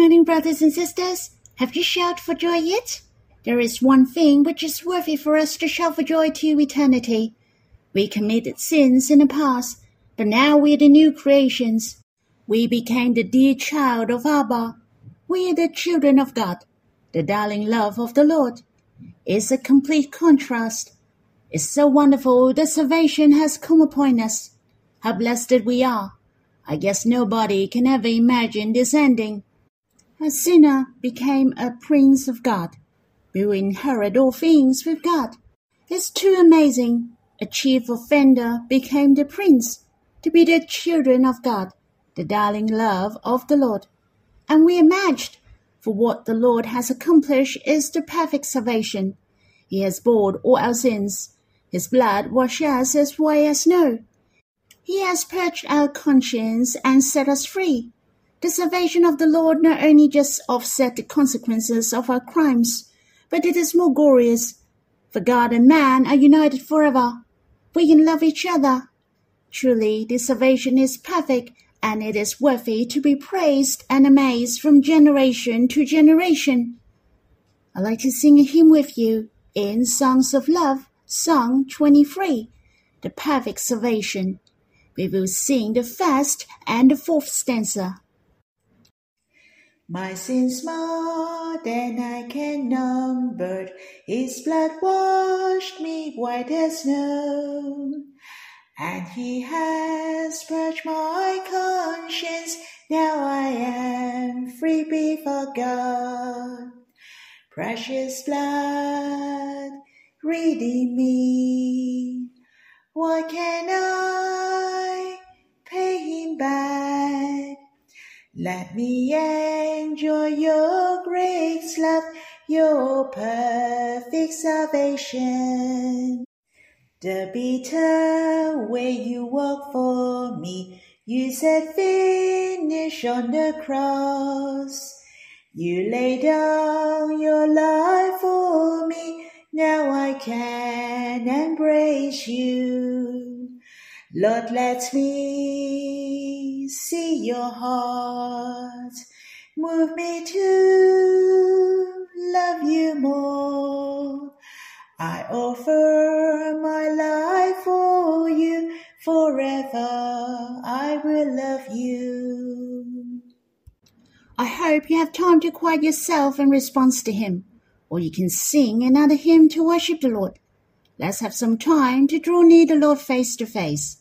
morning, brothers and sisters. Have you shouted for joy yet? There is one thing which is worthy for us to shout for joy to eternity. We committed sins in the past, but now we are the new creations. We became the dear child of Abba. We are the children of God, the darling love of the Lord. It's a complete contrast. It's so wonderful that salvation has come upon us. How blessed we are. I guess nobody can ever imagine this ending. A sinner became a prince of God, will inherit all things with God. It's too amazing. A chief offender became the prince, to be the children of God, the darling love of the Lord. And we are matched, for what the Lord has accomplished is the perfect salvation. He has borne all our sins. His blood washes us as white as snow. He has purged our conscience and set us free. The salvation of the Lord not only just offset the consequences of our crimes, but it is more glorious. For God and man are united forever. We can love each other. Truly, this salvation is perfect, and it is worthy to be praised and amazed from generation to generation. I'd like to sing a hymn with you in Songs of Love, Song 23, The Perfect Salvation. We will sing the first and the fourth stanza. My sins more than I can number, His blood washed me white as snow. And He has purged my conscience, now I am free before God. Precious blood, redeem me. What can I pay Him back? Let me enjoy your grace, love, your perfect salvation. The bitter way you walk for me, you said finish on the cross. You lay down your life for me, now I can embrace you. Lord, let me see your heart. Move me to love you more. I offer my life for you. Forever I will love you. I hope you have time to quiet yourself in response to Him, or you can sing another hymn to worship the Lord. Let's have some time to draw near the Lord face to face.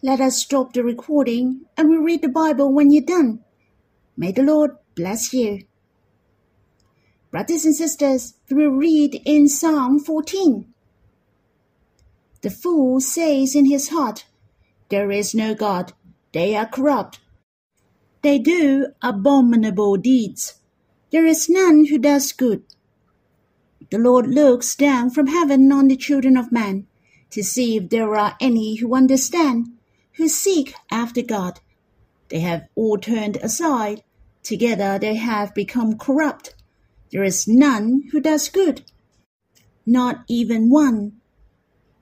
Let us stop the recording and we'll read the Bible when you're done. May the Lord bless you. Brothers and sisters, we'll read in Psalm 14. The fool says in his heart, There is no God, they are corrupt. They do abominable deeds. There is none who does good. The Lord looks down from heaven on the children of man to see if there are any who understand who seek after God. They have all turned aside. Together they have become corrupt. There is none who does good, not even one.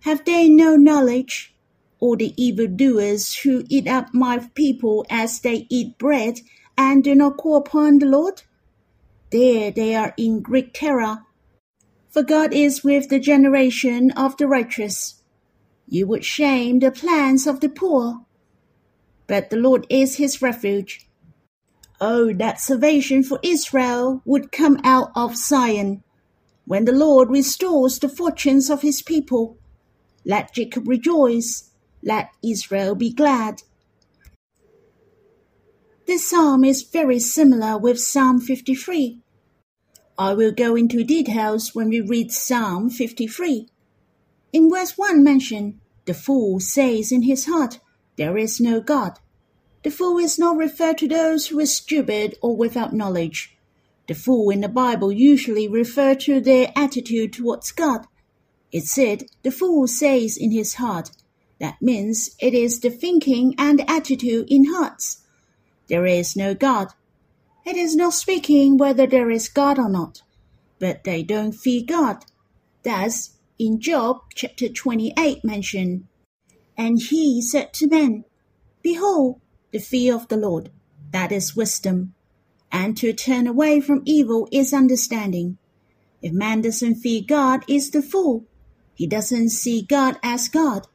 Have they no knowledge? All the evildoers who eat up my people as they eat bread and do not call upon the Lord? There they are in great terror. For God is with the generation of the righteous. You would shame the plans of the poor. But the Lord is his refuge. Oh, that salvation for Israel would come out of Zion. When the Lord restores the fortunes of his people, let Jacob rejoice, let Israel be glad. This psalm is very similar with Psalm 53. I will go into details when we read Psalm 53. In verse 1 mentioned, the fool says in his heart, There is no God. The fool is not referred to those who are stupid or without knowledge. The fool in the Bible usually refer to their attitude towards God. It said, the fool says in his heart. That means it is the thinking and attitude in hearts. There is no God. It is not speaking whether there is God or not, but they don't fear God. Thus, in Job chapter 28 mention, And he said to men, Behold, the fear of the Lord, that is wisdom, and to turn away from evil is understanding. If man doesn't fear God, is the fool. He doesn't see God as God.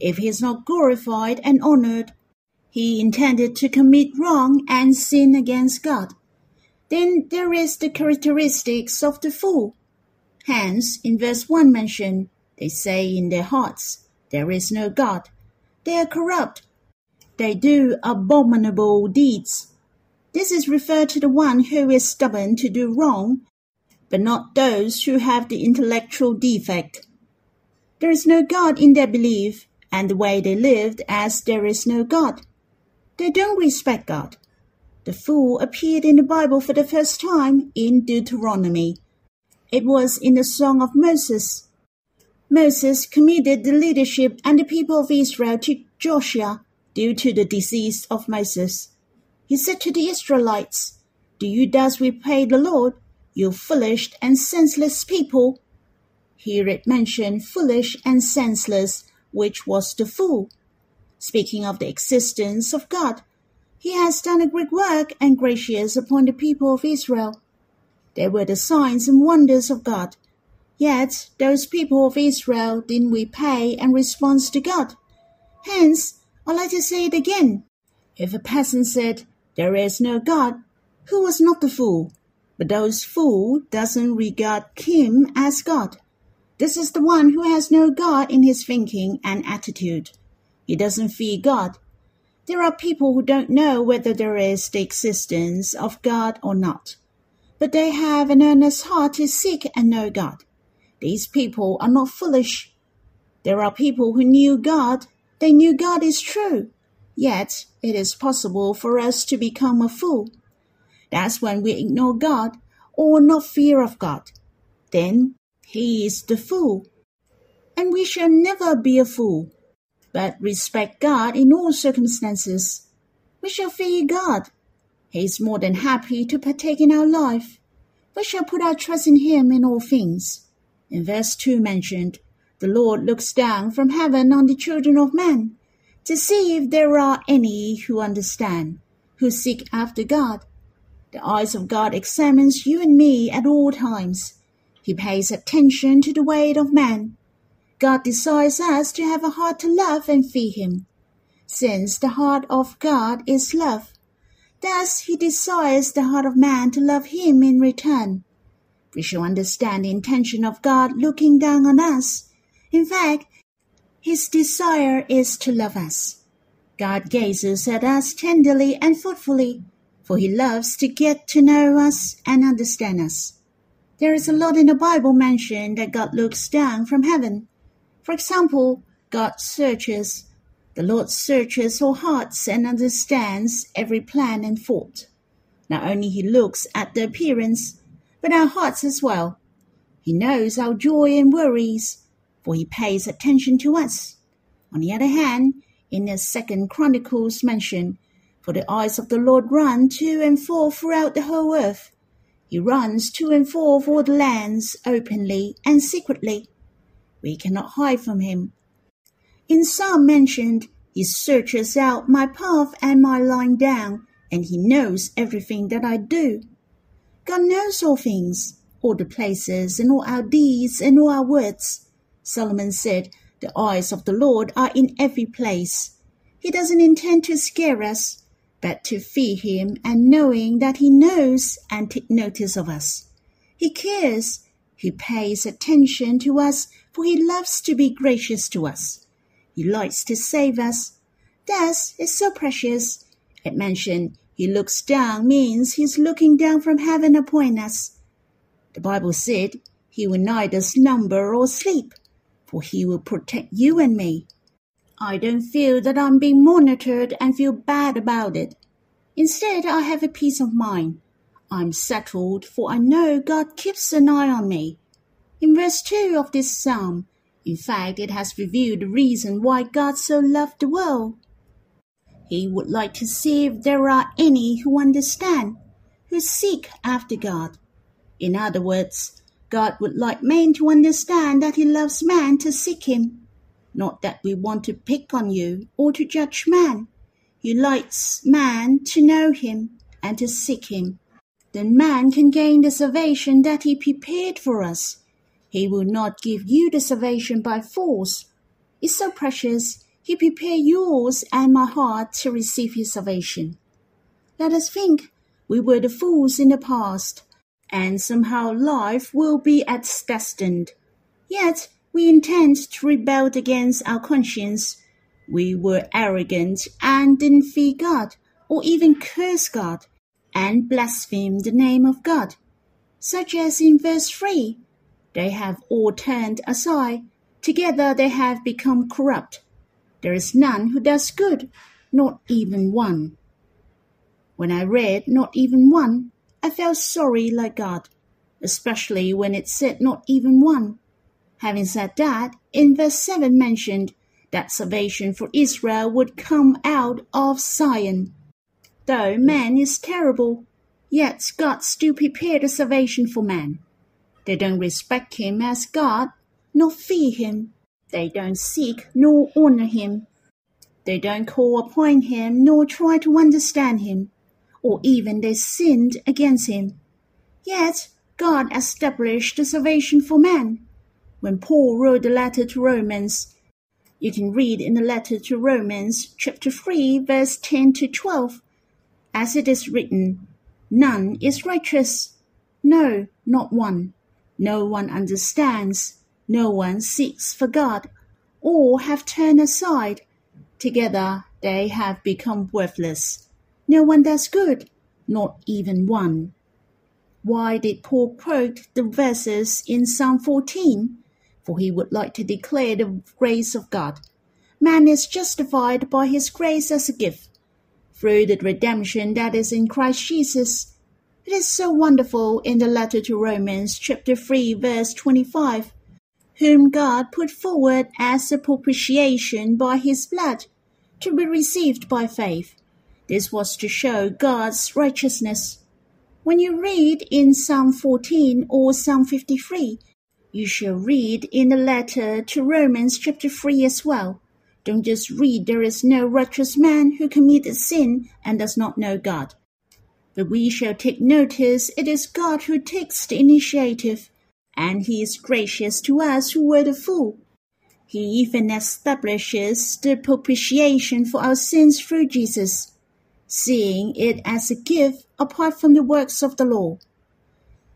If he is not glorified and honored, he intended to commit wrong and sin against God. Then there is the characteristics of the fool. Hence, in verse 1 mentioned, they say in their hearts, There is no God. They are corrupt. They do abominable deeds. This is referred to the one who is stubborn to do wrong, but not those who have the intellectual defect. There is no God in their belief and the way they lived as there is no God. They don't respect God. The fool appeared in the Bible for the first time in Deuteronomy. It was in the Song of Moses. Moses committed the leadership and the people of Israel to Joshua due to the disease of Moses. He said to the Israelites, Do you thus repay the Lord, you foolish and senseless people? Here it mentioned foolish and senseless, which was the fool. Speaking of the existence of God, he has done a great work and gracious upon the people of Israel. They were the signs and wonders of God. Yet those people of Israel didn't repay and respond to God. Hence, I'd like to say it again. If a peasant said, There is no God, who was not the fool? But those fool doesn't regard him as God. This is the one who has no God in his thinking and attitude. He doesn't fear God. There are people who don't know whether there is the existence of God or not, but they have an earnest heart to seek and know God. These people are not foolish. There are people who knew God, they knew God is true, yet it is possible for us to become a fool. That's when we ignore God or not fear of God. Then he is the fool. And we shall never be a fool but respect God in all circumstances. We shall fear God. He is more than happy to partake in our life. We shall put our trust in Him in all things. In verse 2 mentioned, the Lord looks down from heaven on the children of men to see if there are any who understand, who seek after God. The eyes of God examines you and me at all times. He pays attention to the weight of man God desires us to have a heart to love and fear Him, since the heart of God is love. Thus, He desires the heart of man to love Him in return. We shall understand the intention of God looking down on us. In fact, His desire is to love us. God gazes at us tenderly and thoughtfully, for He loves to get to know us and understand us. There is a lot in the Bible mentioned that God looks down from heaven for example, God searches. The Lord searches all hearts and understands every plan and thought. Not only He looks at the appearance, but our hearts as well. He knows our joy and worries, for He pays attention to us. On the other hand, in the second Chronicles mention, for the eyes of the Lord run to and fro throughout the whole earth. He runs to and fro all the lands openly and secretly. We cannot hide from him. In Psalm mentioned, he searches out my path and my lying down, and he knows everything that I do. God knows all things, all the places and all our deeds and all our words. Solomon said, The eyes of the Lord are in every place. He doesn't intend to scare us, but to fear him and knowing that he knows and take notice of us. He cares. He pays attention to us for he loves to be gracious to us. He likes to save us. Death is so precious. It mentioned he looks down means he's looking down from heaven upon us. The Bible said he will neither slumber or sleep, for he will protect you and me. I don't feel that I'm being monitored and feel bad about it. Instead, I have a peace of mind. I'm settled, for I know God keeps an eye on me. In verse 2 of this psalm, in fact, it has revealed the reason why God so loved the world. He would like to see if there are any who understand, who seek after God. In other words, God would like man to understand that He loves man to seek Him. Not that we want to pick on you or to judge man. He likes man to know Him and to seek Him. then man can gain the salvation that he prepared for us. He will not give you the salvation by force. It's so precious. He prepared yours and my heart to receive his salvation. Let us think we were the fools in the past, and somehow life will be as destined. Yet we intend to rebel against our conscience. We were arrogant and didn't fear God, or even curse God, and blaspheme the name of God. Such as in verse 3 They have all turned aside, together they have become corrupt. There is none who does good, not even one. When I read not even one, I felt sorry like God, especially when it said not even one. Having said that, in verse 7 mentioned that salvation for Israel would come out of Zion. Though man is terrible, yet God still prepared a salvation for man. They don't respect him as God, nor fear him. They don't seek nor honor him. They don't call upon him nor try to understand him or even they sinned against him. Yet God established the salvation for man. When Paul wrote the letter to Romans, you can read in the letter to Romans, chapter 3, verse 10 to 12, as it is written, None is righteous, no, not one. No one understands, no one seeks for God. All have turned aside. Together they have become worthless. No one does good, not even one. Why did Paul quote the verses in Psalm 14? For he would like to declare the grace of God. Man is justified by his grace as a gift, through the redemption that is in Christ Jesus. It is so wonderful in the letter to Romans, chapter 3, verse 25, whom God put forward as a propitiation by his blood, to be received by faith. This was to show God's righteousness. When you read in Psalm 14 or Psalm 53, you shall read in the letter to Romans chapter 3 as well. Don't just read there is no righteous man who committed sin and does not know God. But we shall take notice it is God who takes the initiative, and he is gracious to us who were the fool. He even establishes the propitiation for our sins through Jesus seeing it as a gift apart from the works of the law.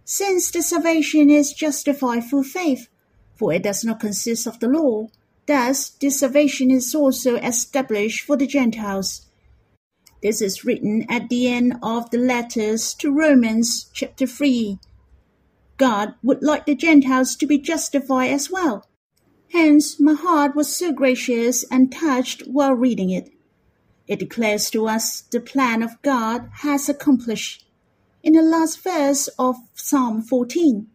Since the salvation is justified through faith, for it does not consist of the law, thus this salvation is also established for the Gentiles. This is written at the end of the letters to Romans chapter 3. God would like the Gentiles to be justified as well. Hence, my heart was so gracious and touched while reading it. It declares to us the plan of God has accomplished. In the last verse of Psalm 14,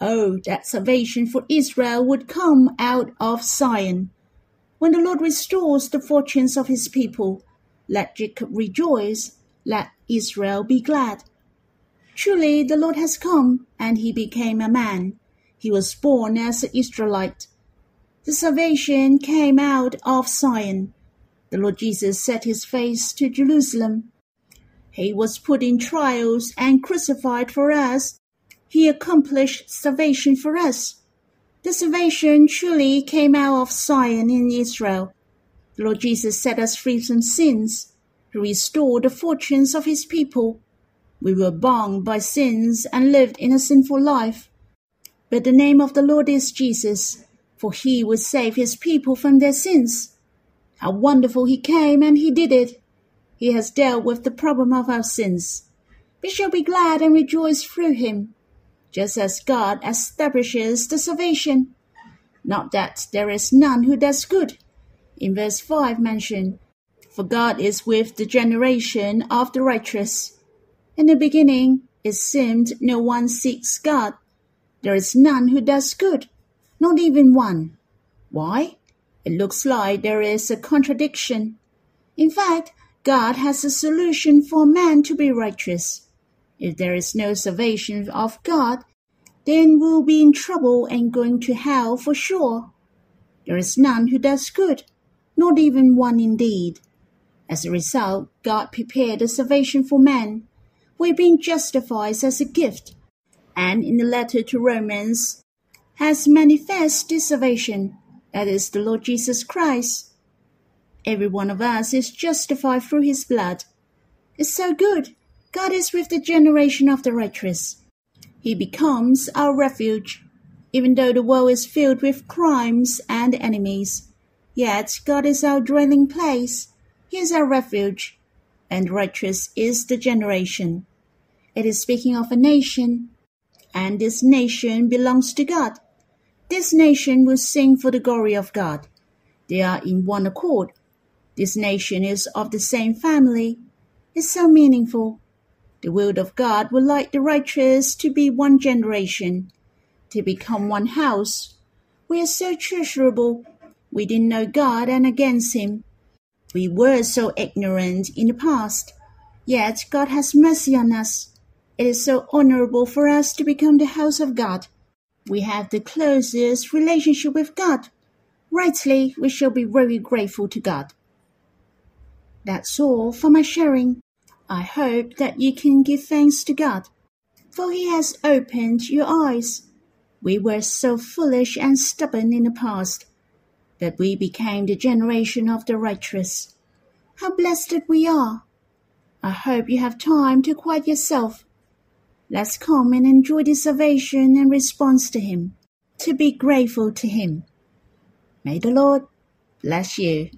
Oh, that salvation for Israel would come out of Zion. When the Lord restores the fortunes of his people, let Jacob rejoice, let Israel be glad. Truly, the Lord has come, and he became a man. He was born as an Israelite. The salvation came out of Zion. The Lord Jesus set his face to Jerusalem. He was put in trials and crucified for us. He accomplished salvation for us. The salvation truly came out of Zion in Israel. Lord Jesus set us free from sins. He restored the fortunes of his people. We were bound by sins and lived in a sinful life. But the name of the Lord is Jesus, for he will save his people from their sins. How wonderful he came and he did it. He has dealt with the problem of our sins. We shall be glad and rejoice through him, just as God establishes the salvation. Not that there is none who does good. In verse 5 mentioned, For God is with the generation of the righteous. In the beginning it seemed no one seeks God. There is none who does good, not even one. Why? It looks like there is a contradiction. In fact, God has a solution for man to be righteous. If there is no salvation of God, then we'll be in trouble and going to hell for sure. There is none who does good, not even one indeed. As a result, God prepared a salvation for man. we've been justified as a gift, and in the letter to Romans has manifest this salvation, that is the Lord Jesus Christ. Every one of us is justified through his blood. It's so good. God is with the generation of the righteous. He becomes our refuge. Even though the world is filled with crimes and enemies, yet God is our dwelling place. He is our refuge, and righteous is the generation. It is speaking of a nation, and this nation belongs to God. This nation will sing for the glory of God. They are in one accord. This nation is of the same family. It's so meaningful. The will of God would like the righteous to be one generation, to become one house. We are so treasurable. We didn't know God and against Him. We were so ignorant in the past. Yet God has mercy on us. It is so honorable for us to become the house of God. We have the closest relationship with God. Rightly, we shall be very grateful to God. That's all for my sharing. I hope that you can give thanks to God, for He has opened your eyes. We were so foolish and stubborn in the past, but we became the generation of the righteous. How blessed we are! I hope you have time to quiet yourself. Let's come and enjoy the salvation and response to Him, to be grateful to Him. May the Lord bless you.